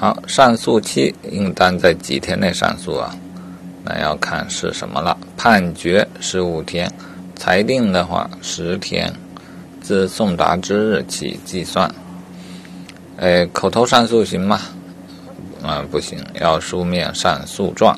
好，上诉期应当在几天内上诉啊？那要看是什么了。判决十五天，裁定的话十天，自送达之日起计算。哎，口头上诉行吗？嗯，不行，要书面上诉状。